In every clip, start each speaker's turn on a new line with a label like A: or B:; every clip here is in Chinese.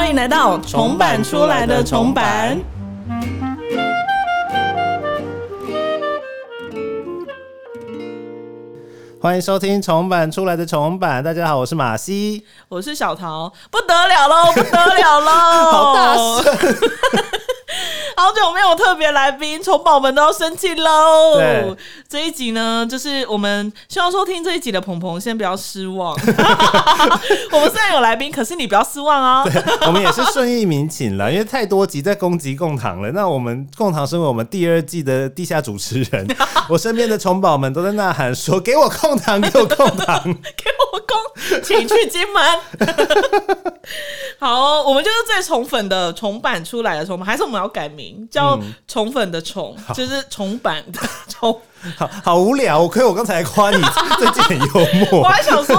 A: 欢迎来到重版出来的重版。
B: 欢迎收听重版出来的重版。大家好，我是马西。
A: 我是小桃，不得了喽，不得了喽！
B: 好大
A: 声！好久没有特别来宾，宠宝们都要生气喽。这一集呢，就是我们希望收听这一集的鹏鹏先不要失望。我们虽然有来宾，可是你不要失望啊。
B: 我们也是顺义民请了，因为太多集在攻击共堂了。那我们共堂身为我们第二季的地下主持人，我身边的宠宝们都在呐喊说：“给我共堂，给我共堂。
A: 给我公，请去金门。好，我们就是最宠粉的重版出来的宠版，还是我们要改名叫宠粉的宠，就是重版的宠。”
B: 好好无聊，可以我刚才夸你最近很幽默。
A: 我还想说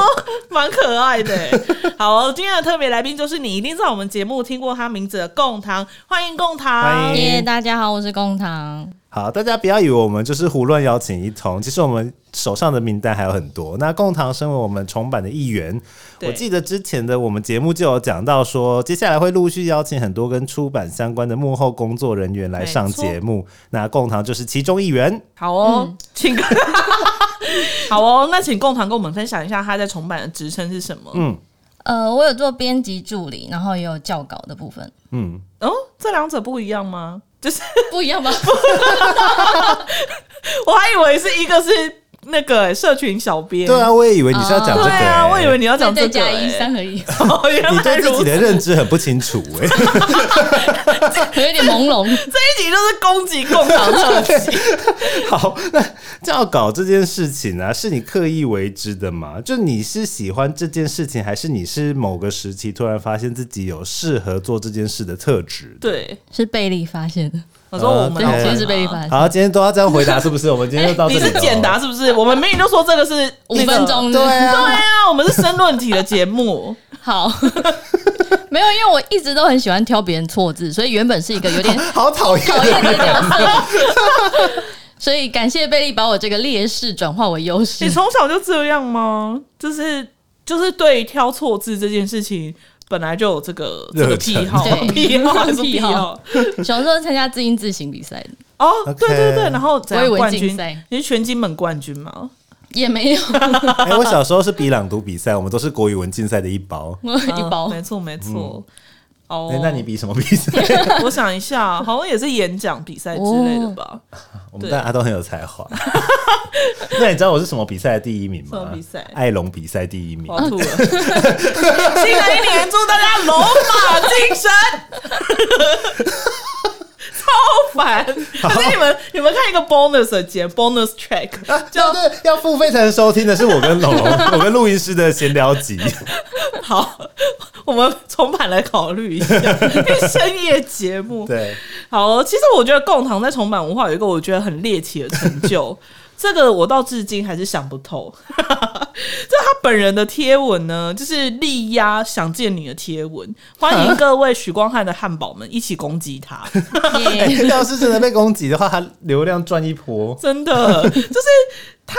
A: 蛮可爱的欸。好，今天的特别来宾就是你一定在我们节目听过他名字的贡堂，欢迎贡堂。
B: 欢迎
C: 耶大家好，我是贡堂。
B: 好，大家不要以为我们就是胡乱邀请一通，其实我们手上的名单还有很多。那共堂身为我们重版的一员，我记得之前的我们节目就有讲到说，接下来会陆续邀请很多跟出版相关的幕后工作人员来上节目。那共堂就是其中一员。
A: 好哦，请。好哦，那请共堂跟我们分享一下他在重版的职称是什么？
B: 嗯
C: 呃，我有做编辑助理，然后也有校稿的部分，
B: 嗯，
A: 哦，这两者不一样吗？就是
C: 不一样吗？
A: 我还以为是一个是那个欸社群小编，
B: 对啊，我也以为你是要讲这个、
A: 对啊，我以为你要讲这个
C: 再加
A: 欸
C: 一三而已，
A: 哦，原
B: 你
A: 来
B: 对自己的。认知很不清楚哎、
C: 有点朦胧。
A: 这一集就是攻击共党特辑。
B: 好，那教稿这件事情啊，是你刻意为之的吗？就你是喜欢这件事情，还是你是某个时期突然发现自己有适合做这件事的特质？
A: 对，
C: 是贝利发现的，
A: 我说我们
C: 对
A: 老板，
C: 其实是贝利发现。
B: 好，今天都要这样回答，是不是？我们今天就到这
A: 你
B: 里你。
A: 是简答是不是？我们明明就说这个是
C: 五分钟，
B: 对
A: 对
B: 啊，
A: 啊，我们是申论题的节目。
C: 好。没有，因为我一直都很喜欢挑别人错字，所以原本是一个有点
B: 好讨厌，
C: 讨厌的角色。所以感谢贝利把我这个劣势转化为优势
A: 你。从小就这样吗？就是就是对挑错字这件事情，本来就有这个这个癖好，
C: 对
A: 癖好是
C: 癖
A: 癖好
C: 好？小时候参加字音字形比赛的
A: 哦对对对，然后怎样
C: 我以为
A: 冠军
C: 竞赛？
A: 你是全金门冠军吗？
C: 也没有
B: 哎、我小时候是比朗读比赛，我们都是国语文竞赛的一包。
C: 一包
A: 啊。没错没错。
B: 那你比什么比赛？
A: 我想一下，好像也是演讲比赛之类的吧？
B: 我们大家都很有才华。那你知道我是什么比赛的第一名吗？
A: 什么比赛
B: 艾龙比赛第一名
A: 我。要吐了。新的一年，祝大家龙马精神。超烦！可是你们你们看一个 bonus 的节 bonus track，
B: 就是，要付费才能收听的是我跟龙龙，我跟录音师的闲聊集。
A: 好，我们重版来考虑一下，深夜节目。
B: 对，
A: 好，其实我觉得共堂在重版文化有一个我觉得很猎奇的成就，这个我到至今还是想不透。这他本人的贴文呢，就是力压想见你的贴文，欢迎各位许光汉的汉堡们一起攻击他。
B: 要是真的被攻击的话，他流量赚一波。
A: 真的，就是他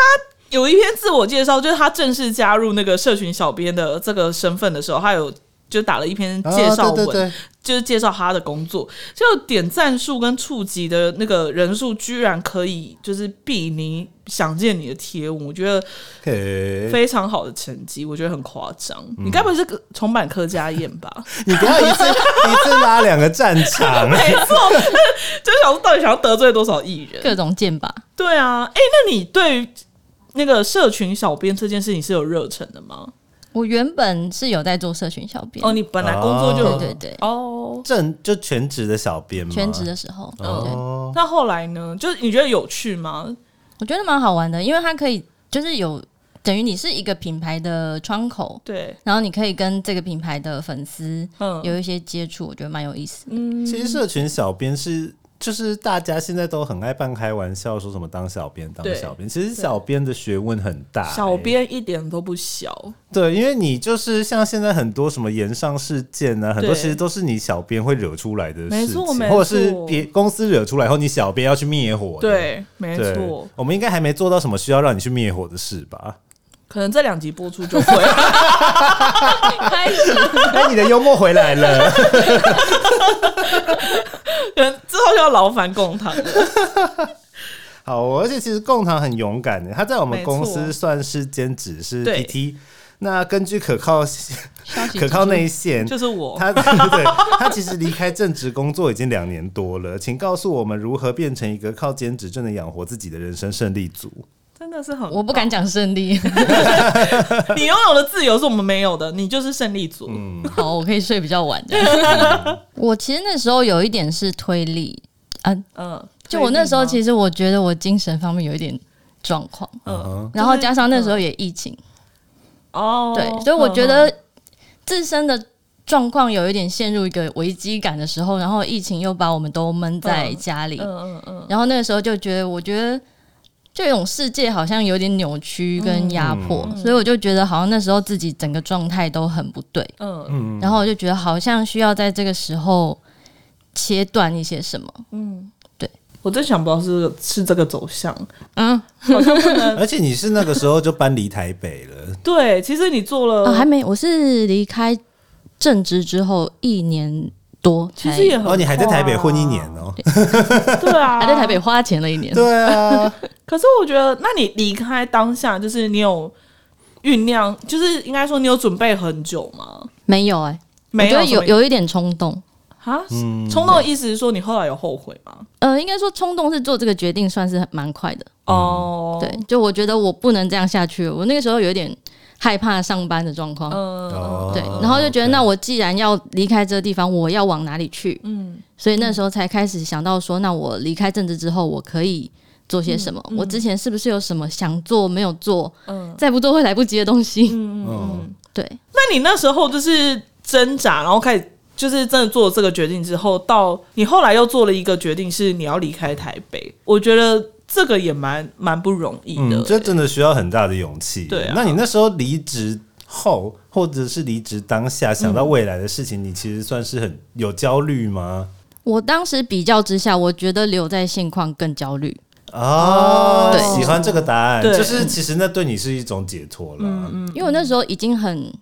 A: 有一篇自我介绍，就是他正式加入那个社群小编的这个身份的时候，他有就打了一篇介绍文，
B: 哦对对对
A: 就是介绍他的工作，就点赞数跟触及的那个人数，居然可以就是比你想见你的贴文，我觉得非常好的成绩，我觉得很夸张。你该不会是个重版柯家宴吧？
B: 你不要一次一次拉两个战场。
A: 没错，就是想说到底想要得罪多少艺人？
C: 各种剑吧。
A: 对啊，哎、那你对于那个社群小编这件事情是有热忱的吗？
C: 我原本是有在做社群小编，
A: 哦，你本来工作就有
C: 对对对，
A: 哦，
B: 正就全职的小编嘛？
C: 全职的时候，对，
B: 哦，
A: 那后来呢？就是你觉得有趣吗？
C: 我觉得蛮好玩的，因为它可以就是有等于你是一个品牌的窗口，
A: 对，
C: 然后你可以跟这个品牌的粉丝
A: 嗯
C: 有一些接触，我觉得蛮有意思的。
A: 嗯，
B: 其实社群小编是。就是大家现在都很爱半开玩笑，说什么当小编当小编，其实小编的学问很大、欸
A: 小编一点都不小，
B: 对，因为你就是像现在很多什么延上事件啊，很多其实都是你小编会惹出来的
A: 没
B: 事情，
A: 错没
B: 或者是别公司惹出来后，你小编要去灭火。
A: 对，没，错。
B: 我们应该还没做到什么需要让你去灭火的事吧？
A: 可能这两集播出就会。
C: 开始
B: 哎，你的幽默回来了。
A: 可能之后就要劳烦共堂了。
B: 好，而且其实共堂很勇敢的，他在我们公司算是兼职，是
A: 对
B: PT。那根据可靠可靠内线，
A: 就是我，
B: 他对 对，他其实离开正职工作已经两年多了，请告诉我们如何变成一个靠兼职就能养活自己的人生胜利组。
A: 真的是很，
C: 我不敢讲胜利，
A: 你拥有的自由是我们没有的，你就是胜利组。
B: 嗯，
C: 好，我可以睡比较晚的。我其实那时候有一点是推力，啊，
A: 嗯，
C: 就我那时候其
A: 实，
C: 我觉得我精神方面有一点状况，
A: 嗯，
C: 然后加上那时候也疫情，
A: 哦，
C: 对，所以我觉得自身的状况有一点陷入一个危机感的时候，然后疫情又把我们都闷在家里，
A: 嗯，嗯嗯。嗯，
C: 然后那个时候就觉得，我觉得这种世界好像有点扭曲跟压迫，
A: 嗯。
C: 所以我就觉得好像那时候自己整个状态都很不对，
A: 嗯。
B: 嗯，
C: 然后我就觉得好像需要在这个时候切断一些什么，
A: 嗯，
C: 对，
A: 我真想不到是是这个走向，
C: 嗯，
A: 好像不能
B: 而且你是那个时候就搬离台北了，
A: 对。其实你做了，
C: 哦，还没，我是离开正职之后一年多，
A: 其实也很
B: 哦，你还在台北混一年哦。
A: 啊，对啊，
C: 还在台北。花钱了一年，
B: 对啊，
A: 可是我觉得，那你离开当下，就是你有酝酿，就是应该说你有准备很久吗？
C: 没有哎、
A: 没
C: 有
A: 有
C: 有一点冲动。
A: 啊，
B: 嗯，
A: 冲动的意思是说你后来有后悔吗？
C: 呃，应该说冲动是做这个决定，算是蛮快的。
A: 哦，
C: 对，就我觉得我不能这样下去。我那个时候有一点害怕上班的状况，对，然后就觉得那我既然要离开这个地方，我要往哪里去？
A: 嗯
C: 所以那时候才开始想到说，那我离开政治之后，我可以做些什么？我之前是不是有什么想做没有做，
A: 嗯
C: 再不做会来不及的东西？
A: 嗯嗯嗯。
B: 嗯，
C: 对，
A: 那你那时候就是挣扎，然后开始就是真的做了这个决定之后，到你后来又做了一个决定，是你要离开台北。我觉得这个也蛮蛮不容易的、
B: 嗯，这真的需要很大的勇气。
A: 对啊
B: 那你那时候离职后，或者是离职当下，想到未来的事情，你其实算是很有焦虑吗？
C: 我当时比较之下，我觉得留在现况更焦虑。
B: 哦，
C: 对
B: 喜欢这个答案，就是其实那对你是一种解脱了。
A: 嗯
C: 因为我那时候已经很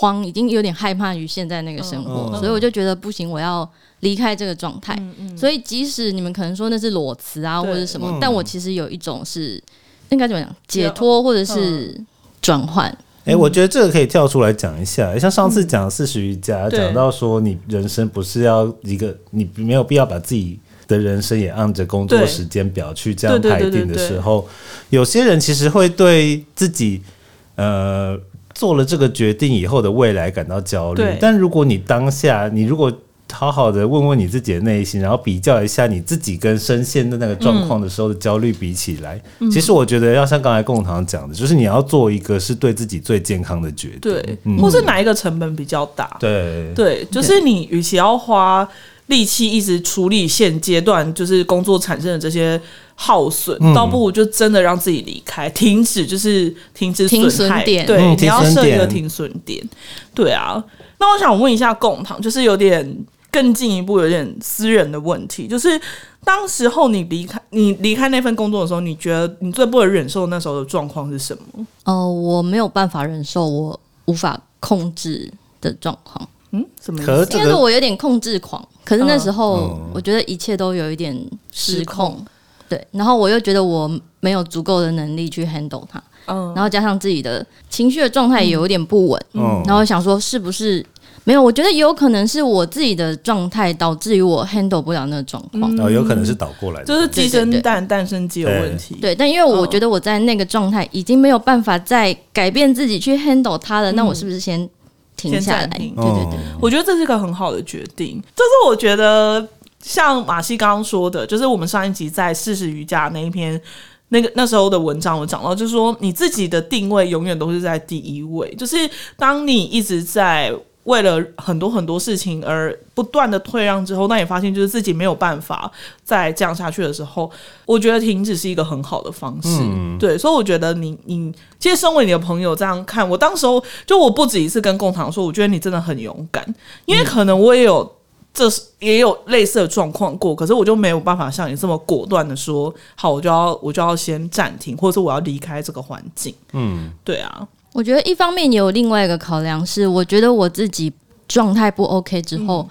C: 慌，已经有点害怕于现在那个生活，
B: 嗯
C: 所以我就觉得不行，我要离开这个状态。
A: 嗯
C: 所以即使你们可能说那是裸辞啊，或者什么，
B: 嗯。
C: 但我其实有一种是应该怎么讲，解脱或者是转换。
B: 哎、我觉得这个可以跳出来讲一下，像上次讲四十瑜伽，
A: 对。
B: 讲到说你人生不是要一个，你没有必要把自己的人生也按着工作时间表去这样排定的时候，有些人其实会对自己呃做了这个决定以后的未来感到焦虑。但如果你当下，你如果好好的问问你自己的内心，然后比较一下你自己跟深陷的那个状况的时候的焦虑比起来，
A: 嗯。
B: 其实我觉得要像刚才共堂讲的，就是你要做一个是对自己最健康的决定。
A: 对，
B: 嗯。
A: 或是哪一个成本比较大？
B: 对。
A: 对，就是你与其要花力气一直处理现阶段就是工作产生的这些耗损，
B: 嗯
A: 倒不如就真的让自己离开，停止就是停止
C: 停
A: 损害，对，
B: 嗯
A: 你要设一个停损点。对啊，那我想问一下共堂，就是有点更进一步，有点私人的问题，就是当时候你离开你离开那份工作的时候，你觉得你最不能忍受那时候的状况是什么？
C: 哦、我没有办法忍受我无法控制的状况，
A: 嗯，什么意思？
B: 可是这个
C: 应该是我有点控制狂。可是那时候
B: 嗯，
C: 我觉得一切都有一点失控对。然后我又觉得我没有足够的能力去 handle 它，
A: 嗯
C: 然后加上自己的情绪的状态也有点不稳，
B: 嗯
C: 然后想说是不是没有？我觉得也有可能是我自己的状态导致于我 handle 不了那个状况。
B: 哦，有可能是倒过来的，
A: 就是鸡生蛋，蛋生鸡有问题。
C: 对，但因为我
A: 嗯
C: 觉得我在那个状态已经没有办法再改变自己去 handle 它了，那我是不是先停下来？对对对，
B: 嗯
A: 我觉得这是一个很好的决定。这是我觉得像马西刚刚说的，就是我们上一集在四十瑜伽那一篇。那个那时候的文章我讲到，就是说你自己的定位永远都是在第一位，就是当你一直在为了很多很多事情而不断的退让之后，那你发现就是自己没有办法再这样下去的时候，我觉得停止是一个很好的方式。
B: 嗯
A: 对，所以我觉得你你其实身为你的朋友这样看，我当时候就我不止一次跟共堂说，我觉得你真的很勇敢，因为可能我也有这是也有类似的状况过，可是我就没有办法像你这么果断的说，好，我就要我就要先暂停，或者是我要离开这个环境。
B: 嗯，
A: 对啊，
C: 我觉得一方面也有另外一个考量是，我觉得我自己状态不 OK 之后，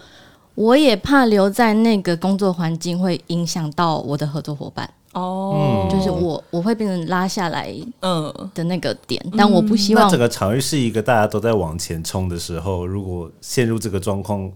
C: 我也怕留在那个工作环境会影响到我的合作伙伴，
A: 哦，
C: 就是我我会变成拉下来
A: 嗯，
C: 的那个点，但我不希望
B: 那整个场域是一个大家都在往前冲的时候，如果陷入这个状况，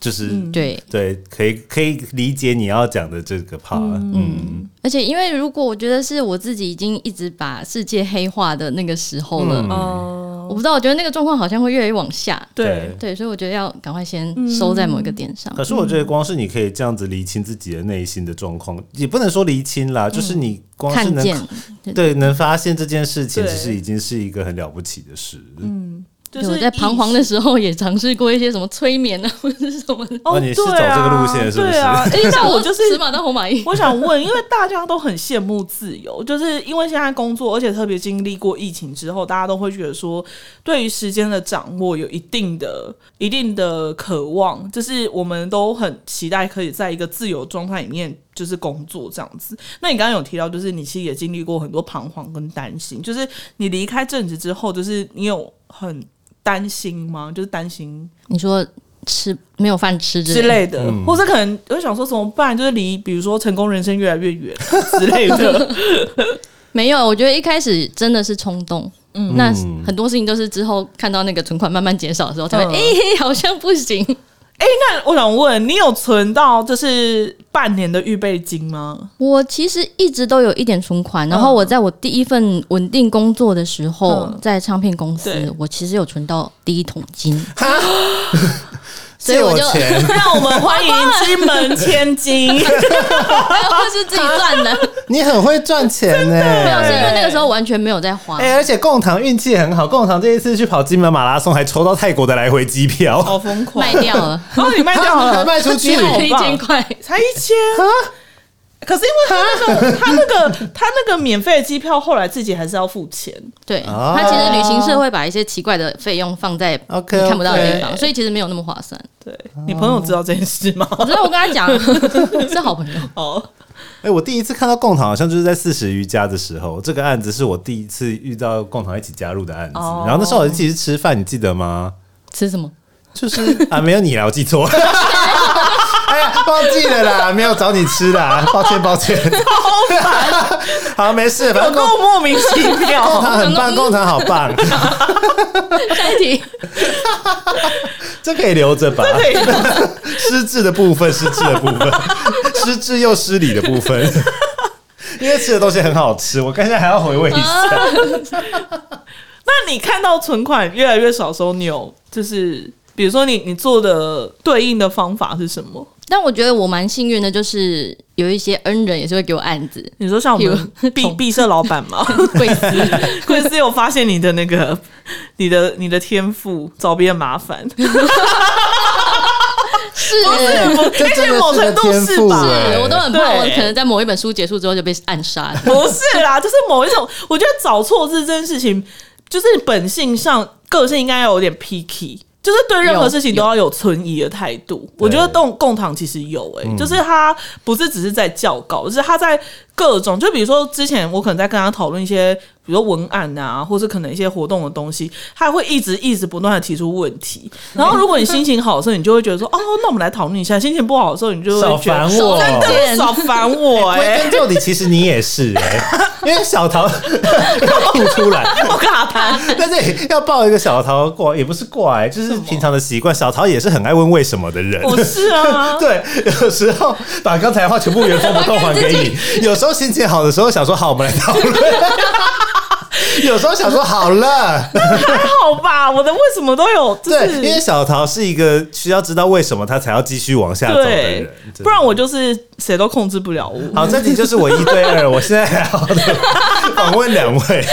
B: 就是、
C: 对。
B: 对，可以可以理解你要讲的这个 part。嗯
C: 而且，因为如果我觉得是我自己已经一直把世界黑化的那个时候了，
B: 嗯。
A: 哦，
C: 我不知道，我觉得那个状况好像会越来越往下。
A: 对，
C: 对，所以我觉得要赶快先收在某一个点上。
B: 可是我觉得光是你可以这样子厘清自己的内心的状况，也不能说厘清啦，就是你光是能
C: 看见，
B: 对能发现这件事情，其实已经是一个很了不起的事。
A: 就是
C: 在彷徨的时候也尝试过一些什么催眠啊，或者是什么的。
A: 哦，
B: 哦你是
A: 对啊
B: 走这个路线是不是
A: 对啊，哎，那我就是
C: 死马当活马医。
A: 我想问，因为大家都很羡慕自由，就是因为现在工作，而且特别经历过疫情之后，大家都会觉得说，对于时间的掌握有一定的、一定的渴望，就是我们都很期待可以在一个自由状态里面。就是工作这样子。那你刚刚有提到，就是你其实也经历过很多彷徨跟担心。就是你离开正职之后，就是你有很担心吗？就是担心
C: 你说吃没有饭吃
A: 之
C: 之类
A: 类的，或者可能我想说怎么办？就是离比如说成功人生越来越远之类的。
C: 没有，我觉得一开始真的是冲动。嗯，那
B: 嗯
C: 很多事情都是之后看到那个存款慢慢减少的时候，才会
A: 嗯
C: 哎、好像不行。
A: 那我想问，你有存到就是半年的预备金吗？
C: 我其实一直都有一点存款，然后我在我第一份稳定工作的时候，
A: 嗯
C: 在唱片公司，我其实有存到第一桶金。
B: 借
C: 所以我就，
A: 让我们欢迎 金门千金。
C: 或是自己赚的，
B: 你很会赚钱呢、
C: 没有是因为那个时候完全没有在花。
B: 哎、而且贡堂运气很好，贡堂这一次去跑金门马拉松还抽到泰国的来回机票，
A: 好疯狂，
C: 卖掉了，
A: 然后你卖掉
B: 还
A: 了，
B: 卖出去。
C: 一千块。
A: 才一千。可是因为他那个他那个他那个免费的机票，后来自己还是要付钱。
C: 对，
B: 哦
C: 他其实旅行社会把一些奇怪的费用放在
B: OK，
C: 你看不到的地方
A: ，OK
C: 所以其实没有那么划算。
A: 对你朋友知道这件事吗？
C: 我知道我跟他讲 是好朋友，
A: 哦，
B: 哎、我第一次看到共堂，好像就是在四十余家的时候，这个案子是我第一次遇到共堂一起加入的案子。
A: 哦
B: 然后那时候我一起去吃饭，你记得吗？
C: 吃什么？
B: 就是啊，没有你啦，我记错。哎呀，忘记了啦，没有找你吃啦，抱歉抱歉。好，没事，反正贡
A: 莫名其
B: 贡
A: 妙。
B: 堂很棒，贡堂好棒，
C: 下一题，
B: 这可以留着吧？
A: 对，
B: 失智的部分，失智的部分，失智又失礼的部分。因为吃的东西很好吃，我刚才还要回味一下。
A: 那你看到存款越来越少的时候，你有就是比如说你你做的对应的方法是什么？
C: 但我觉得我蛮幸运的，就是有一些恩人也是会给我案子，
A: 你说像我们
C: 有
A: 毕毕设老板吗？
C: 贵司
A: 贵司有发现你的那个你的你的天赋，找别人麻烦，
C: 是。
B: 这真的
A: 某程度是吧
B: 哎
C: 我都很怕，我可能在某一本书结束之后就被暗杀了。
A: 不是啦，就是某一种，我觉得找错字这件事情，就是本性上个性应该要有点 picky。就是对任何事情都要有存疑的态度，我觉得共共堂其实有诶、就是他不是只是在教稿，就是他在各种，就比如说之前我可能在跟他讨论一些，比如说文案啊，或是可能一些活动的东西，他会一直一直不断的提出问题。然后如果你心情好的时候，你就会觉得说，哦，那我们来讨论一下；心情不好的时候，你就
B: 少
A: 会觉得
B: 烦我。
A: 少烦我哎、
B: 归根究底，其实你也是哎、因为小桃 要吐出来，
A: 我卡痰。
B: 但是要抱一个小桃过来，也不是过来，就是平常的习惯。小桃也是很爱问为什么的人。
A: 我是啊，
B: 对，有时候把刚才的话全部原封不动还给你。有时候心情好的时候，想说好，我们来讨论。有时候想说好了，
A: 还好吧？我的为什么都有，就
B: 对，
A: 是
B: 因为小桃是一个需要知道为什么他才要继续往下走的人，的
A: 不然我就是谁都控制不了我。
B: 好，这题就是我一对二，我现在还好的访问两位。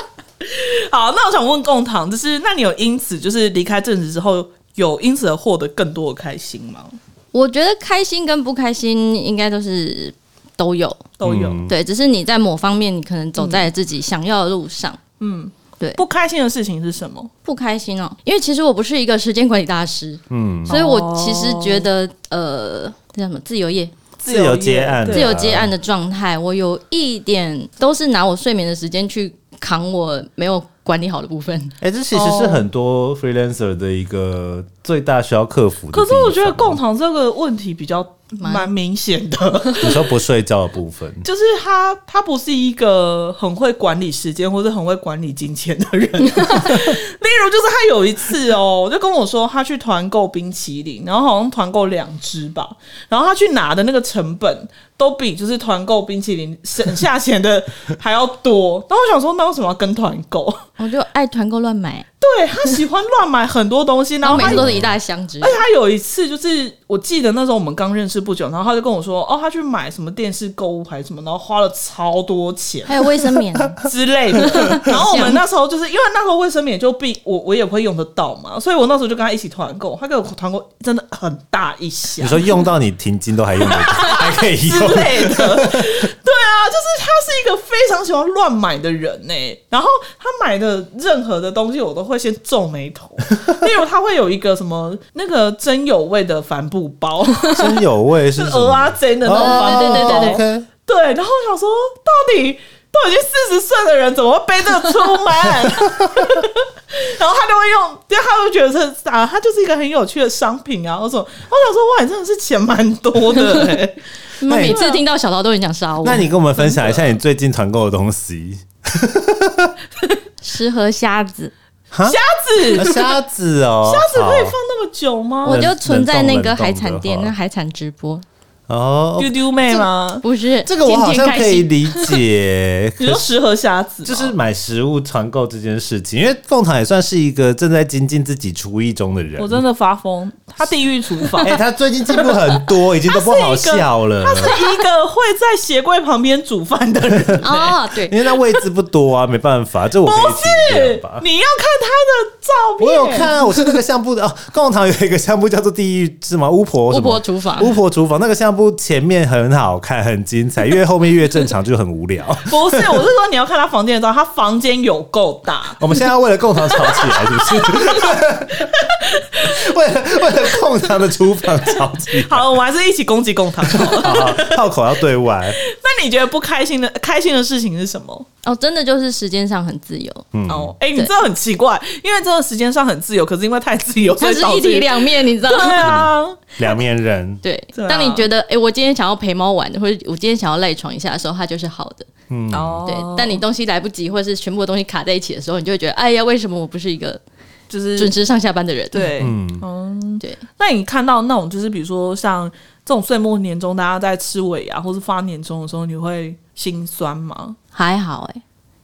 A: 好，那我想问共堂，就是那你有因此就是离开正职之后，有因此而获得更多的开心吗？
C: 我觉得开心跟不开心应该都是都有，
A: 都有，
B: 嗯。
C: 对，只是你在某方面你可能走在自己想要的路上。嗯。对。
A: 不开心的事情是什么？
C: 不开心哦，因为其实我不是一个时间管理大师，
B: 嗯，
C: 所以我其实觉得呃，这叫什么？自由业、
B: 自由接案
A: 对
C: 自由接案的状态，我有一点都是拿我睡眠的时间去扛我没有管理好的部分。
B: 哎、这其实是很多 freelancer 的一个最大需要克服的。
A: 可是我觉得共同这个问题比较
C: 蛮
A: 蛮明显的，
B: 你说不睡觉的部分，
A: 就是他他不是一个很会管理时间或者很会管理金钱的人。例如，就是他有一次哦，就跟我说他去团购冰淇淋，然后好像团购两只吧，然后他去拿的那个成本都比就是团购冰淇淋省下 钱的还要多。然后我想说，那为什么要跟团购？
C: 我就爱团购乱买，
A: 对他喜欢乱买很多东西，然
C: 然后每次都是一大箱子
A: 而。且他有一次，就是我记得那时候我们刚认识不久，然后他就跟我说，哦，他去买什么电视购物还是什么，然后花了超多钱
C: 还有卫生棉，
A: 之类的。然后我们那时候就是因为那时候卫生棉就必我我也会用得到嘛，所以我那时候就跟他一起团购，他给我团购真的很大一箱
B: 你。说用到你停经都还用得到，还可以用。
A: 类的，对啊，就是他是一个非常喜欢乱买的人呢。然后他买的任何的东西，我都会先皱眉头。例如，他会有一个什么那个真有味的帆布包，
B: 真有味是？
A: 鹅啊真的那种帆布包。
C: 对对对对
B: OK
A: 对，然后我想说，到底都已经四十岁的人，怎么会背这个出门？然后他就会用，因为他会觉得是啊，他就是一个很有趣的商品啊，我说。我想说，哇，你真的是钱蛮多的哎、
C: 你们每次听到小桃都很想杀我。
B: 那你跟我们分享一下你最近团购的东西。
C: 十盒虾子，
B: 哈？
A: 虾子，
B: 啊虾子哦，
A: 虾子可以放那么久吗？
C: 我就存在那个海产店，那海产直播
B: 哦。
A: 丢丢妹吗？
C: 不是
B: 这个我好像可以理解，
A: 你说十盒虾子，
B: 就是买食物团购这件事情，因为凤堂也算是一个正在精进自己厨艺中的人。
A: 我真的发疯，他地狱厨房。
B: 哎、他最近进步很多，已经都不好笑了。
A: 他是一个会在鞋柜旁边煮饭的人，
C: 哦，对，
B: 因为他位置不多啊，没办法，这我可以体
A: 是。你要看他的照片。
B: 我有看啊，我是那个相簿的哦。共堂有一个相簿叫做《地狱》，是吗？巫婆什
C: 巫婆厨房
B: 巫婆厨房那个相簿前面很好看，很精彩，越后面越正常，就很无聊。
A: 不是，我是说你要看他房间的照，他房间有够大。
B: 我们现在要为了共同吵起来，是不是？为了为了共堂的厨房吵起，
A: 好，我们还是一起攻击共堂好了。
B: 好好炮口要对外。
A: 那你觉得不开心的开心的事情是什么？
C: 哦，真的就是时间上很自由，
B: 嗯
A: 哦，哎、你真的很奇怪，因为真的时间上很自由，可是因为太自由，所
C: 它是一体两面，你知道
A: 对
C: 吗？
A: 啊，
B: 两面人，
C: 对当你觉得哎、我今天想要陪猫玩，或者我今天想要赖床一下的时候，它就是好的。
B: 嗯，
A: 哦
C: 对，但你东西来不及，或者是全部的东西卡在一起的时候，你就会觉得，哎呀，为什么我不是一个
A: 就是
C: 准时上下班的人？
A: 对，
B: 嗯，
A: 嗯，
C: 对，
A: 那你看到那种就是比如说像这种岁末年终，大家在吃尾牙或是发年终的时候，你会心酸吗？
C: 还好哎、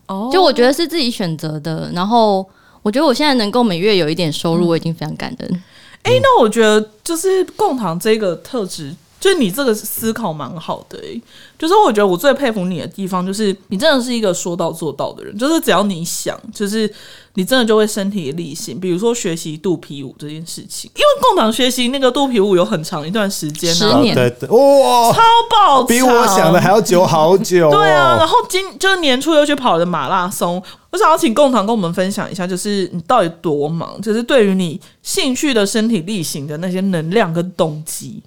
A: 哦。
C: 就我觉得是自己选择的，然后我觉得我现在能够每月有一点收入，我已经非常感恩。
A: 哎、那我觉得就是共堂这个特质，就是你这个思考蛮好的、欸。就是我觉得我最佩服你的地方，就是你真的是一个说到做到的人。就是只要你想，就是你真的就会身体力行。比如说学习肚皮舞这件事情，因为共堂学习那个肚皮舞有很长一段时间呢、
C: 十年
B: 对对，哇，
A: 超爆长，
B: 比我想的还要久好久、哦。
A: 对啊，然后今就是年初又去跑了马拉松，我想要请共堂跟我们分享一下，就是你到底多忙，就是对于你兴趣的身体力行的那些能量跟动机，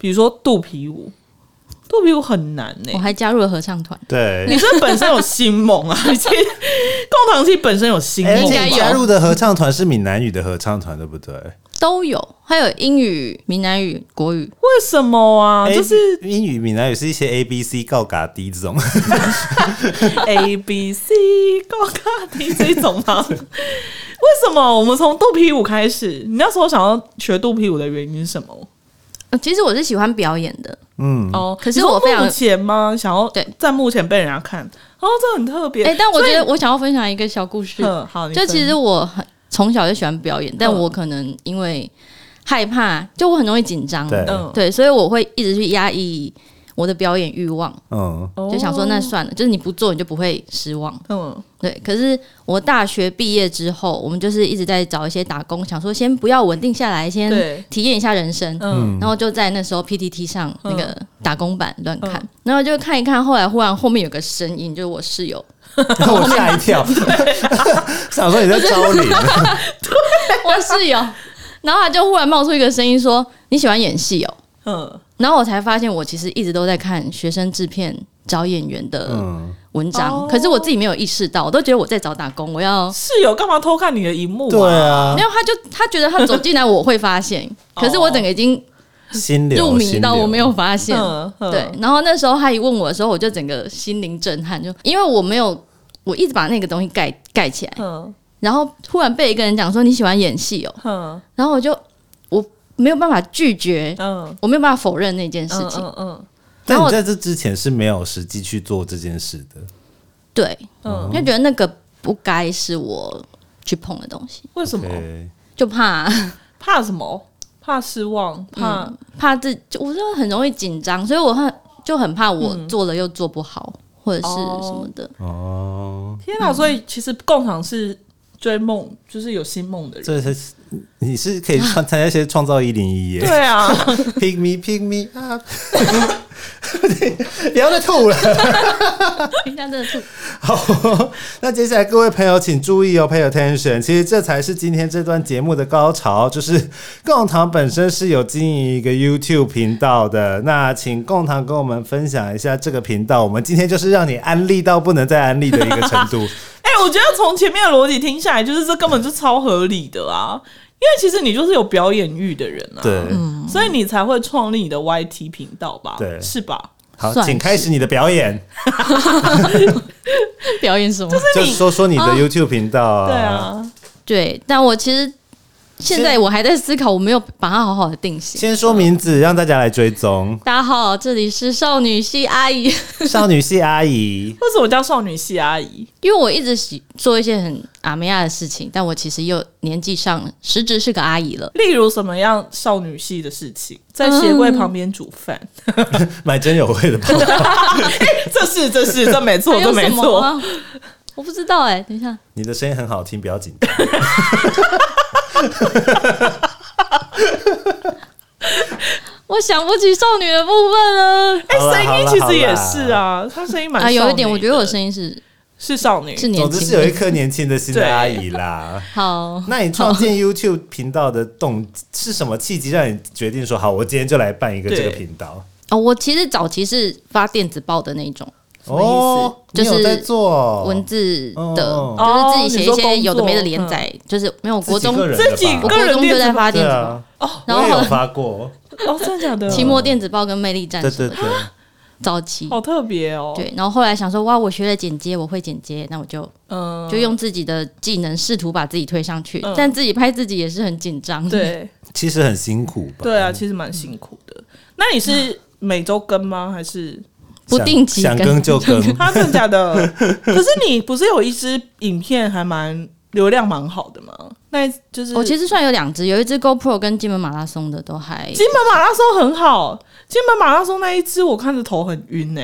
A: 比如说肚皮舞，肚皮舞很难呢、
C: 我还加入了合唱团，
B: 对，
A: 你是本身有心猛啊？你其实共堂其实本身有心
B: 哎而
A: 萌，
C: 应该有
B: 且你加入的合唱团是闽南语的合唱团，对不对？
C: 都有，还有英语、闽南语、国语。
A: 为什么啊？
B: 哎
A: 就是
B: 英语、闽南语是一些 A、B、C 告嘎 D 这种，
A: A B C 高卡迪这一种吗？为什么我们从肚皮舞开始？你那时候想要学肚皮舞的原因是什么？
C: 呃其实我是喜欢表演的，
B: 嗯，
A: 哦，
C: 可是我非常
A: 目前吗？想要
C: 对。
A: 在幕前被人家看，哦，这很特别。
C: 哎、但我觉得我想要分享一个小故事，
A: 嗯，好，
C: 就其实我很从小就喜欢表演，但
A: 嗯。
C: 我可能因为害怕，就我很容易紧张，
B: 对。
A: 嗯，
C: 对，所以我会一直去压抑我的表演欲望，
B: 嗯，
A: 哦
C: 就想说那算了，就是你不做你就不会失望。
A: 嗯。
C: 对，可是我大学毕业之后，我们就是一直在找一些打工，想说先不要稳定下来，先体验一下人生。
A: 嗯。
C: 然后就在那时候 PTT 上那个打工版乱看，
A: 嗯。
C: 然后就看一看，后来忽然后面有个声音，就是我室友，
B: 然 后我吓一跳，想说你在招领，
C: 我室友，然后他就忽然冒出一个声音说：“你喜欢演戏哦。
A: 嗯，”
C: 然后我才发现，我其实一直都在看学生制片找演员的
B: 嗯，
C: 文章，
A: 哦。
C: 可是我自己没有意识到，我都觉得我在找打工，我要。
A: 室友干嘛偷看你的荧幕、
B: 对，啊。
C: 没，有，他就他觉得他走进来我会发现，可是我整个已经
B: 心流
C: 入迷到我没有发现。
A: 嗯，嗯。
C: 对，，然后那时候他一问我的时候，我就整个心灵震撼，就因为我没有，我一直把那个东西盖盖起来，
A: 嗯。
C: 然后突然被一个人讲说你喜欢演戏哦，
A: 嗯。
C: 然后我就我没有办法拒绝，
A: 嗯
C: 我没有办法否认那件事
A: 嗯
C: 情。
A: 嗯嗯
B: 但你在这之前是没有实际去做这件事的，
C: 对，
A: 嗯，
C: 就觉得那个不该是我去碰的东西，
A: 为什么？
C: 就怕
A: 怕什么？怕失望？怕
C: 嗯怕自，就我就很容易紧张，所以我很就很怕我
A: 嗯
C: 做了又做不好，或者是什么的。
B: 哦，
A: 天哪！所以其实共场是追梦，就是有新梦的人。
B: 这是你是可以参参加一些创造一零一耶。
A: 对啊，，
B: pick me pick me up，不要再吐了。
C: 等一下，真的吐。
B: 好，那接下来各位朋友请注意哦，pay attention。其实这才是今天这段节目的高潮，就是共堂本身是有经营一个 YouTube 频道的。那请共堂跟我们分享一下这个频道。我们今天就是让你安利到不能再安利的一个程度。
A: 哎、我觉得从前面的逻辑听下来，就是这根本就超合理的啊。因为其实你就是有表演欲的人啊，
B: 对，
A: 所以你才会创立你的 YT 频道吧？
B: 对
A: 是吧？
B: 好，
C: 算
B: 请开始你的表演，
C: 表演什么？
B: 就是说说你的 YouTube 频道啊。
A: 对，啊，
C: 对，但我其实现在我还在思考，我没有把它好好的定型。
B: 先说名字，让大家来追踪。
C: 大家好，这里是少女系阿姨。
B: 少女系阿姨，
A: 为什么叫少女系阿姨？
C: 因为我一直喜做一些很阿梅亚的事情，但我其实又年纪上实质是个阿姨了。
A: 例如什么样少女系的事情？在鞋柜旁边煮饭，
B: 买真有味的吧？
A: 这是这是这没错，这没错。
C: 啊？我不知道哎、等一下，
B: 你的声音很好听，不要紧张。
C: 我想不起少女的部分了。
A: 哎、
B: 好啦
A: 声音其实也是啊，她声音蛮
C: 啊，有一点，
A: 女
C: 我觉得我
A: 的
C: 声音是
A: 是少女，
C: 是年
B: 总之
C: 轻。
B: 是有一颗年轻的心的阿姨啦。
C: 好，
B: 那你创建 YouTube 频道的动是什么契机让你决定说好，我今天就来办一个这个频道？
C: 哦，我其实早期是发电子报的那种
A: 什么意思？
B: 哦，
C: 就是
B: 在做？
C: 文字的，
B: 哦。
C: 就是自己写一些有的没的连
A: 哦
C: 载，就是没有国中，
B: 自己个人
C: 我国中就在发电子报，
B: 对啊，
C: 然后
B: 发过，
A: 哦，真的假的？
C: 期末电子报跟魅力战士
B: 对对对，
C: 早期。
A: 好特别哦。，
C: 对，然后后来想说，哇，我学了剪接，我会剪接，那我就
A: 嗯，
C: 就用自己的技能试图把自己推上去，
A: 嗯。
C: 但自己拍自己也是很紧张。，
A: 对。
B: 其实很辛苦吧？
A: 对啊，其实蛮辛苦的。那你是每周更吗？还是
C: 不定期
B: 想
C: 更
B: 更就更。
A: 他 真的假的？可是你不是有一支影片还蛮流量蛮好的吗？那就是
C: 我其实算有两支，有一支 GoPro 跟金门马拉松的都还
A: 金门马拉松很好，金门马拉松那一支我看着头很晕呢、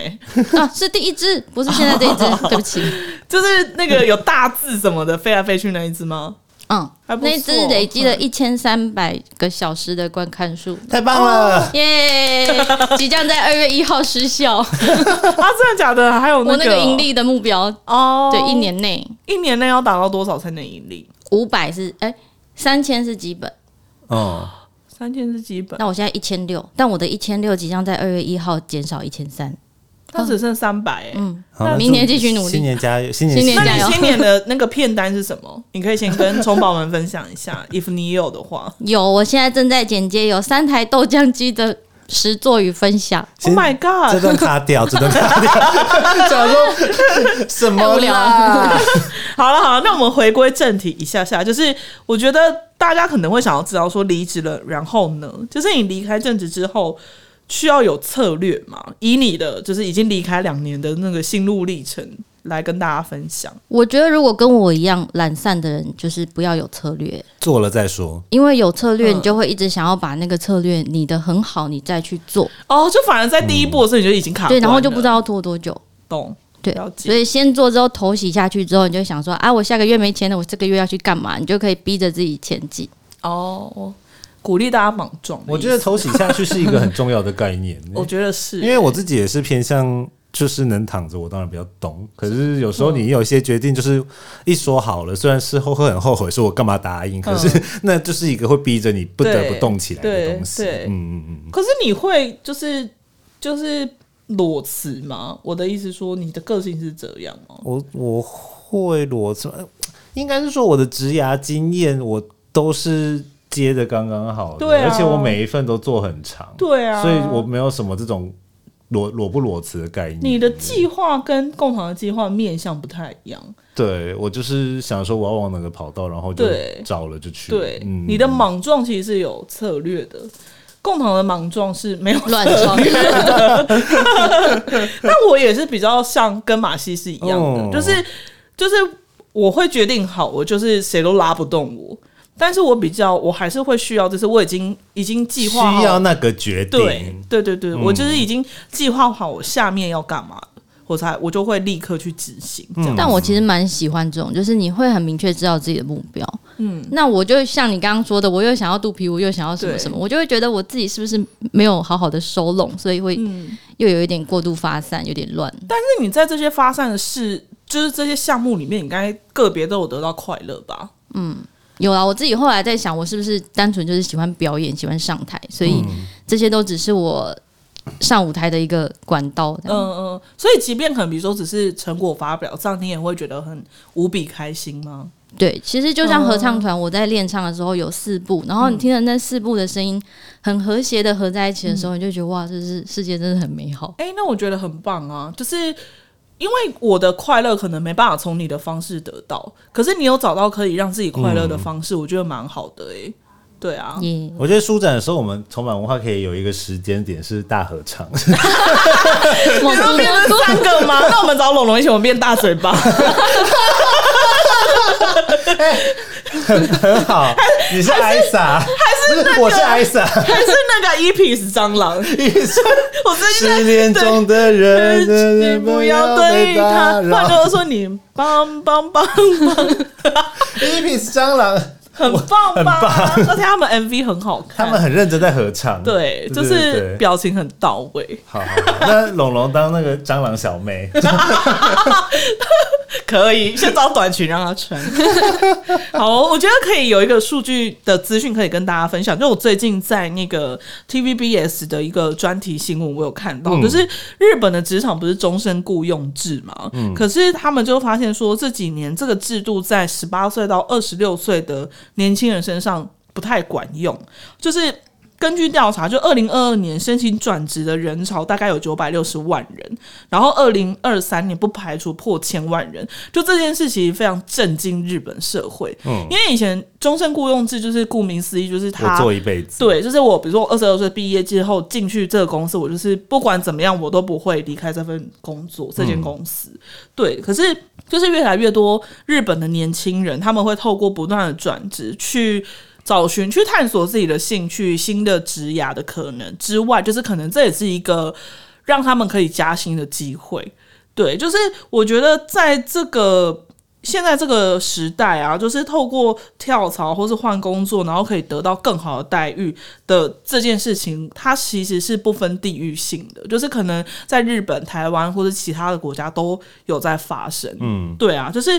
C: 啊，是第一支，不是现在这一支，对不起。
A: 就是那个有大字什么的飞来飞去那一只吗？
C: 嗯，那只累积了一千三百个小时的观看数，
B: 太棒了！
C: 耶！即将在二月一号失效。
A: 啊，真的假的？还有
C: 我那
A: 个
C: 个盈利的目标，
A: 哦，
C: 对，一年内
A: 一年内要达到多少才能盈利？
C: 五百是哎三千是基本，
B: 哦，
A: 三千是基本，
C: 那我现在一千六，但我的一千六即将在二月一号减少一千三。
A: 那只剩三百哎。
C: 嗯，
B: 那
C: 明年
B: 祝
C: 继续努力
B: 新年加油，新年
C: 新年加油
A: 你新年的那个片单是什么？你可以先跟充宝们分享一下，if 你有的话。
C: 有，我现在正在剪接，有三台豆浆机的实作与分享。
A: Oh my god！
B: 这段卡掉，这段卡掉，想说什么啦？
A: 好了好了，那我们回归正题一下下，就是我觉得大家可能会想要知道说离职了，然后呢，就是你离开正职之后需要有策略嘛？以你的就是已经离开两年的那个心路历程来跟大家分享。
C: 我觉得如果跟我一样懒散的人，就是不要有策略，
B: 做了再说。
C: 因为有策略，
A: 嗯
C: 你就会一直想要把那个策略拟得很好，你再去做，
A: 哦，就反而在第一步的时候你就已经卡了
C: 然后就不知道拖多久。
A: 懂。
C: 对所以先做之后头洗下去之后，你就想说啊，我下个月没钱了，我这个月要去干嘛？你就可以逼着自己前进。
A: 哦，我鼓励大家莽撞。
B: 我觉得头洗下去是一个很重要的概念，
A: 我觉得是，
B: 因为我自己也是偏向就是能躺着，我当然比较懂。可是有时候你有一些决定，就是一说好了，虽然事后会很后悔，说我干嘛答应，可是那就是一个会逼着你不得不动起来的东西。嗯嗯嗯。
A: 可是你会就是就是裸辞吗？我的意思说，你的个性是这样吗？
B: 我我会裸辞，呃应该是说我的职涯经验，我都是接的刚刚好，
A: 对啊
B: 而且我每一份都做很长，
A: 对啊，
B: 所以我没有什么这种裸裸不裸辞的概念。
A: 你的计划跟共同的计划面向不太一样。
B: 对我就是想说我要往哪个跑道，然后就找了就去。
A: 对，
B: 嗯
A: 你的莽撞其实是有策略的，共同的莽撞是没有
C: 乱撞。
A: 但我也是比较像跟马西是一样的，
B: 哦
A: 就是就是我会决定好，我就是谁都拉不动我。但是我比较，我还是会需要，就是我已经已经计划
B: 需要那个决定。
A: 对对对对，
B: 嗯
A: 我就是已经计划好我下面要干嘛了，我才我就会立刻去执行。这样，
C: 但我其实蛮喜欢这种，就是你会很明确知道自己的目标。
A: 嗯，
C: 那我就像你刚刚说的，我又想要肚皮，我又想要什么什么，我就会觉得我自己是不是没有好好的收拢，所以会
A: 嗯，
C: 又有一点过度发散，有点乱。
A: 但是你在这些发散的事，就是这些项目里面，你应该个别都有得到快乐吧？
C: 有啊，我自己后来在想，我是不是单纯就是喜欢表演，喜欢上台，所以
B: 嗯
C: 这些都只是我上舞台的一个管道。
A: 嗯嗯，所以即便可能比如说只是成果发表，这样你也会觉得很无比开心吗？
C: 对，其实就像合唱团，我在练唱的时候有四部，然后你听着那四部的声音很和谐的合在一起的时候，你就觉得哇，这是世界真的很美好。
A: 哎、那我觉得很棒啊，就是。因为我的快乐可能没办法从你的方式得到，可是你有找到可以让自己快乐的方式，我觉得蛮好的哎、对啊，
C: 耶、
B: 我觉得舒展的时候，我们重版文化可以有一个时间点是大合唱，
C: 你说
A: 变成三个吗？那我们找龙龙一起，我们变大嘴巴。
B: 很好。你是艾莎，还是我是艾莎？
A: 还是那个 Epis 蟑螂，我最近在
B: 失恋中的人，
A: 你不要对他，不然就说你棒棒棒，
B: 一匹蟑螂，
A: 很棒
B: 很
A: 吧？
B: 棒。
A: 而且他们 MV 很好看，
B: 他们很认真在合唱，
A: 对，就
B: 对
A: 是
B: 对
A: 表情很到位，
B: 好好好，那龙龙当那个蟑螂小妹，
A: 可以先找短裙让她穿。好，我觉得可以有一个数据的资讯可以跟大家分享，就我最近在那个 TVBS 的一个专题新闻，我有看到，
B: 嗯。
A: 就是日本的职场不是终身雇佣制嘛，可是他们就发现说这几年这个制度在十八岁到二十六岁的年轻人身上不太管用，就是。根据调查，就二零二二年申请转职的人潮大概有九百六十万人，然后二零二三年不排除破千万人。就这件事情非常震惊日本社会，
B: 嗯
A: 因为以前终身雇佣制就是顾名思义，就是他
B: 做一辈子，
A: 对，就是我，比如说我二十二岁毕业之后进去这个公司，我就是不管怎么样，我都不会离开这份工作，这间公司。对，可是就是越来越多日本的年轻人，他们会透过不断的转职去。找寻去探索自己的兴趣、新的职涯的可能之外，就是可能这也是一个让他们可以加薪的机会。对，就是我觉得在这个现在这个时代啊，就是透过跳槽或是换工作，然后可以得到更好的待遇的这件事情，它其实是不分地域性的，就是可能在日本、台湾或者其他的国家都有在发生。
B: 嗯，
A: 对啊，就是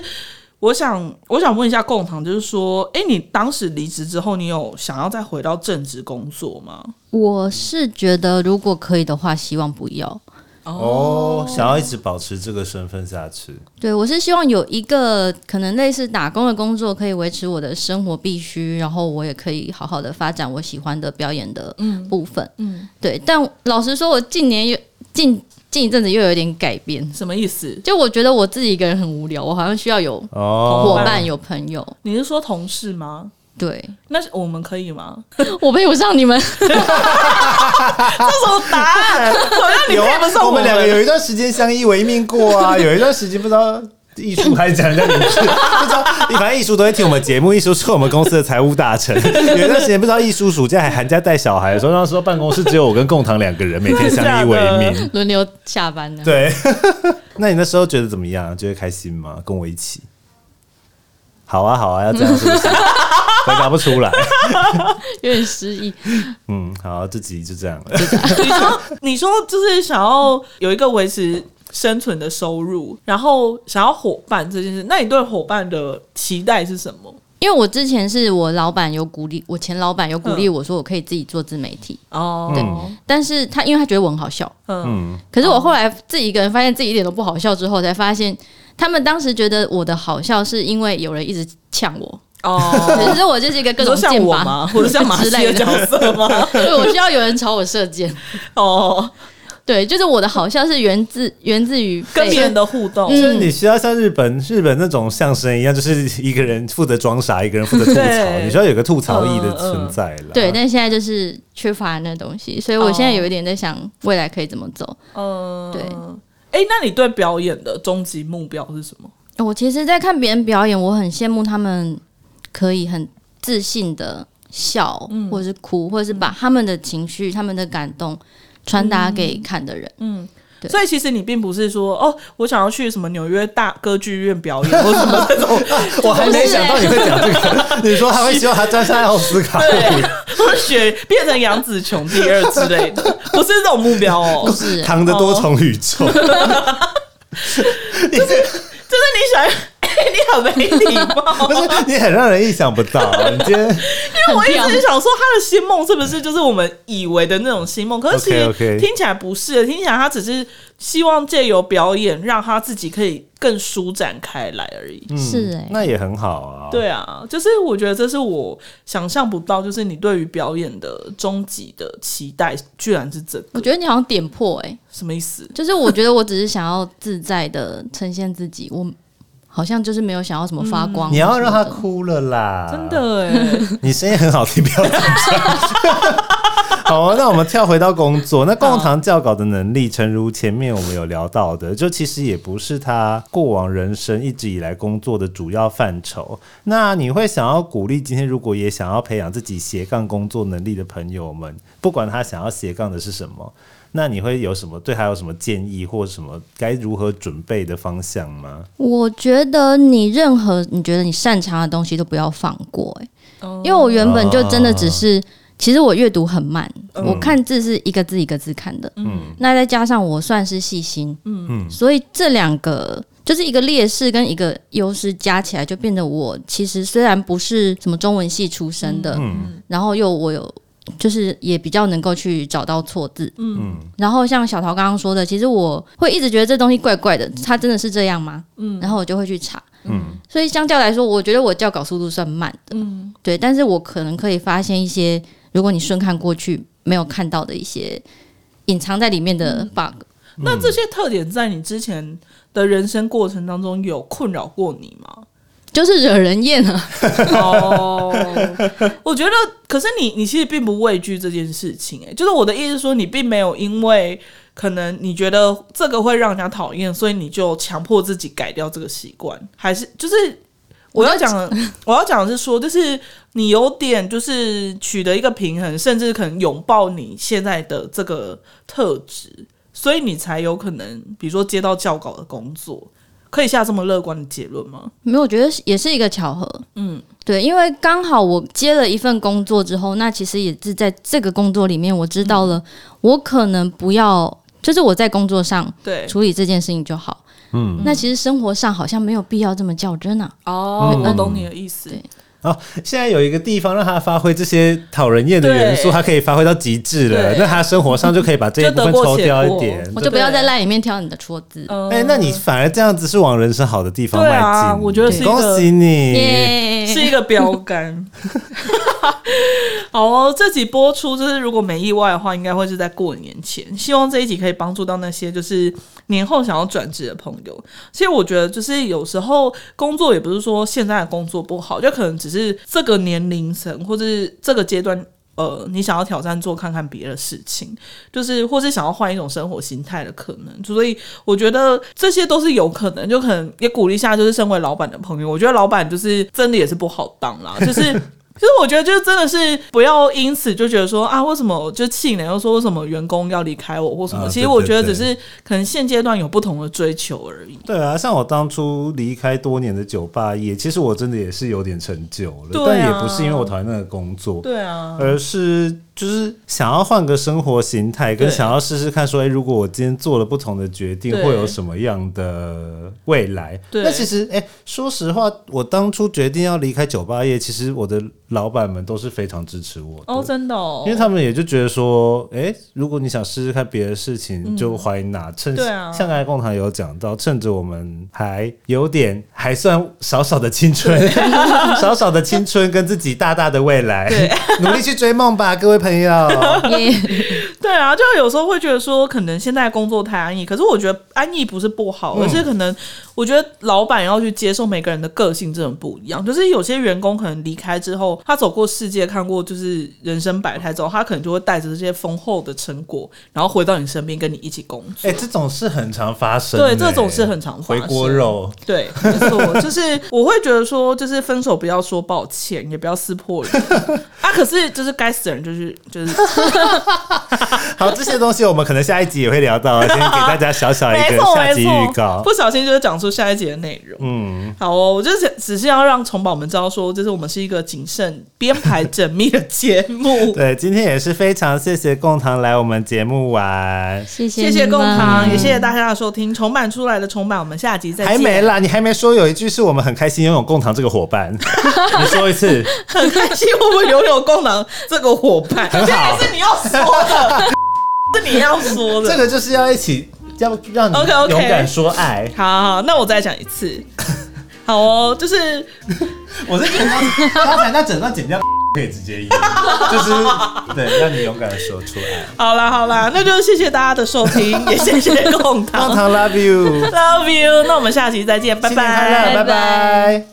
A: 我想，我想问一下共堂，就是说，哎、你当时离职之后，你有想要再回到正职工作吗？
C: 我是觉得如果可以的话，希望不要。
B: 哦，想要一直保持这个身份下去，
C: 对我是希望有一个可能类似打工的工作，可以维持我的生活必须，然后我也可以好好的发展我喜欢的表演的部分。
A: 嗯，
C: 对，但老实说，我近年又近近一阵子又有点改变，
A: 什么意思？
C: 就我觉得我自己一个人很无聊，我好像需要有
B: 哦，
C: 伙伴、有朋友。
A: 你是说同事吗？
C: 对，
A: 那我们可以吗？
C: 我配不上你们。
A: 这什么答案？好像你
B: 有
A: 配不上
B: 啊，我们
A: 们
B: 两个有一段时间相依为命过啊，有一段时间不知道。艺术还讲人家名字，不知道，反正艺术都会听我们节目。艺术是我们公司的财务大臣。有一段时间不知道艺术暑假还寒假带小孩的时候，那时候办公室只有我跟共堂两个人，每天相依为命。
C: 轮流下班的，
B: 对，那你那时候觉得怎么样？觉得开心吗？跟我一起？好啊，好啊，要这样是不是？回答不出来。
C: 有点失忆。
B: 嗯，好，这集就这样了。
A: 你说，你说就是想要有一个维持生存的收入，然后想要伙伴这件事，那你对伙伴的期待是什么？
C: 因为我之前是我老板有鼓励，我前老板有鼓励我说我可以自己做自媒体，
A: 哦，对
C: 但是他因为他觉得我很好笑，
A: 嗯，
B: 嗯，
C: 可是我后来自己一个人发现自己一点都不好笑之后，才发现他们当时觉得我的好笑是因为有人一直呛我，
A: 哦，
C: 可是我就是一个各种剑拔
A: 我吗？或者像马
C: 之类的
A: 角色吗？
C: 对我需要有人朝我射箭。
A: 哦，
C: 对，就是我的好笑是源自源自于
A: 跟别人的互动，
C: 嗯
B: 就是你需要像日本日本那种相声一样，就是一个人负责装傻，一个人负责吐槽，你需要有个吐槽意的存在了。
C: 对，但现在就是缺乏那东西，所以我现在有一点在想未来可以怎么走。
A: 嗯，
C: 对。
A: 哎，那你对表演的终极目标是什么？
C: 我其实，在看别人表演，我很羡慕他们可以很自信的笑，
A: 嗯
C: 或者是哭，或者是把他们的情绪、他们的感动传达给看的人。嗯对。
A: 所以其实你并不是说哦，我想要去什么纽约大歌剧院表演，或什么那种，
B: 我还没想到你会讲这个，你说他会希望他站上奥斯卡，
A: 对，或者变成杨紫琼第二之类的，不是这种目标哦。
C: 不是，
B: 唐的多重宇宙。
A: 就是你想，哎、你很没礼貌。
B: 不是你很让人意想不到，啊 你今天
A: 因为我一直想说，他的心梦是不是就是我们以为的那种心梦？可是其实
B: OK，OK
A: 听起来不是，听起来他只是希望借由表演，让他自己可以更舒展开来而已。
C: 是哎、
B: 那也很好啊。，
A: 对啊，就是我觉得这是我想象不到，就是你对于表演的终极的期待，居然是这个，
C: 我觉得你好像点破哎、
A: 什么意思？
C: 就是我觉得我只是想要自在的呈现自己，我好像就是没有想要什么发光、
B: 你要让他，哭了啦，
A: 真。的哎，
B: 你声音很好听，不要紧张。好啊，那我们跳回到工作。那共堂教稿的能力，诚如前面我们有聊到的，就其实也不是他过往人生一直以来工作的主要范畴。那你会想要鼓励今天如果也想要培养自己斜杠工作能力的朋友们，不管他想要斜杠的是什么，那你会有什么对他有什么建议，或什么该如何准备的方向吗？
C: 我觉得你任何你觉得你擅长的东西都不要放过哎、
A: 哦。
C: 因为我原本就真的只是，其实我阅读很慢，
A: 嗯。
C: 我看字是一个字一个字看的，
B: 嗯。
C: 那再加上我算是细心，
B: 嗯。嗯。
C: 所以这两个就是一个劣势跟一个优势加起来，就变得我其实虽然不是什么中文系出身的，
B: 嗯。
C: 然后又我有就是也比较能够去找到错字，
B: 嗯。
C: 然后像小桃刚刚说的，其实我会一直觉得这东西怪怪的，它真的是这样吗？嗯，然后我就会去查，
B: 嗯。
C: 所以相较来说，我觉得我校稿速度算慢的，
A: 嗯。
C: 对，但是我可能可以发现一些，如果你顺看过去没有看到的一些隐藏在里面的 bug。
A: 那这些特点在你之前的人生过程当中有困扰过你吗？
C: 就是惹人厌啊！
A: 哦，我觉得，可是你你其实并不畏惧这件事情、欸，就是我的意思是说，你并没有因为可能你觉得这个会让人家讨厌，所以你就强迫自己改掉这个习惯，还是就是我要讲的，我要讲的是说，就是你有点就是取得一个平衡，甚至可能拥抱你现在的这个特质，所以你才有可能，比如说接到教稿的工作。可以下这么乐观的结论吗？
C: 没有，我觉得也是一个巧合。嗯，对，因为刚好我接了一份工作之后，那其实也是在这个工作里面，我知道了，我可能不要，就是我在工作上
A: 对，
C: 处理这件事情就好。
B: 嗯，
C: 那其实生活上好像没有必要这么较真啊。
A: 哦，
B: 嗯
A: 我懂你的意思。
C: 对
B: 现在有一个地方让他发挥这些讨人厌的元素，他可以发挥到极致了。
A: 对
B: 那他生活上就可以把这一部分抽掉一点。
C: 我就不要在赖里面挑你的错字。
A: 嗯
B: 哎、那你反而这样子是往人生好的地方迈进。
A: 我觉得是
B: 恭喜你。
A: 是一个标杆。好哦，这集播出就是如果没意外的话，应该会是在过年前。希望这一集可以帮助到那些就是年后想要转职的朋友。其实我觉得，就是有时候工作也不是说现在的工作不好，就可能只是这个年龄层或者是这个阶段。呃，你想要挑战做看看别的事情，就是或是想要换一种生活心态的可能，所以我觉得这些都是有可能，就可能也鼓励一下，就是身为老板的朋友，我觉得老板就是真的也是不好当啦，就是。其实我觉得就是真的是不要因此就觉得说啊，为什么就气馁，又说为什么员工要离开我或什么？
B: 啊
A: 其实我觉得只是可能现阶段有不同的追求而已。
B: 对啊，像我当初离开多年的酒吧业，其实我真的也是有点成就了，但也不是因为我讨厌那个工作，
A: 对啊，
B: 而是就是想要换个生活形态，跟想要试试看说，哎、如果我今天做了不同的决定，会有什么样的未来？
A: 对。
B: 那其实，哎、说实话，我当初决定要离开酒吧业，其实我的老板们都是非常支持我的。
A: 哦，真的哦，
B: 因为他们也就觉得说，哎、如果你想试试看别的事情，就怀拿趁
A: 对啊。
B: 像刚才共堂有讲到，趁着我们还有点还算少少的青春，少少的青春跟自己大大的未来，努力去追梦吧，各位朋友。
C: 耶，
A: 对啊，就有时候会觉得说，可能现在工作太安逸，可是我觉得安逸不是不好，
B: 嗯
A: 而是可能我觉得老板要去接受每个人的个性真的不一样。就是有些员工可能离开之后，他走过世界，看过就是人生百态之后，他可能就会带着这些丰厚的成果，然后回到你身边跟你一起工作。
B: 哎、这种事很常发生、欸
A: 对，这种事很常发生回。
B: 锅肉。
A: 对，没错，就是我会觉得说，就是分手不要说抱歉，也不要撕破脸 啊。可是就是该死的人就是就是
B: 好，这些东西我们可能下一集也会聊到，先给大家小小一个 下集预告，。
A: 不小心就是讲出下一集的内容。
B: 嗯，
A: 好哦，我就是只是要让虫宝们知道说，就是我们是一个谨慎、编排缜密的节目。
B: 对，今天也是非常谢谢贡堂来我们节目玩。
C: 谢谢
A: 谢谢
C: 你们
A: 贡堂，也谢谢大家的收听。重版出来的重版，我们下集再见。
B: 还没，啦，你还没说有一句是我们很开心拥有贡堂这个伙伴，你说一次。
A: 很开心我们拥有共堂这个伙伴，
B: 很好
A: 这也是你要说的，是你要说的。
B: 这个就是要一起，要让你勇敢说爱。
A: 好好好，那我再讲一次。好哦，就是
B: 我是觉得刚才那整段剪掉可以直接用，就是对，让你勇敢的说出来。
A: 好啦好啦，那就谢谢大家的收听，也谢谢共堂
B: 贡堂 love
A: you，，Love you。那我们下期再见。
B: 拜
C: 拜拜
B: 拜